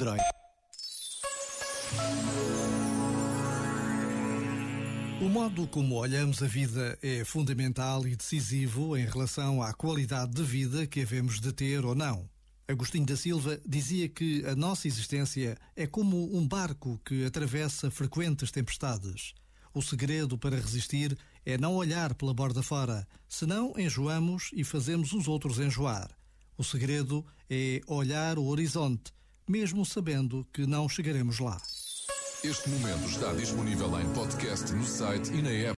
Android. O modo como olhamos a vida é fundamental e decisivo em relação à qualidade de vida que havemos de ter ou não. Agostinho da Silva dizia que a nossa existência é como um barco que atravessa frequentes tempestades. O segredo para resistir é não olhar pela borda fora, senão enjoamos e fazemos os outros enjoar. O segredo é olhar o horizonte, mesmo sabendo que não chegaremos lá. Este momento está disponível em podcast no site e na app.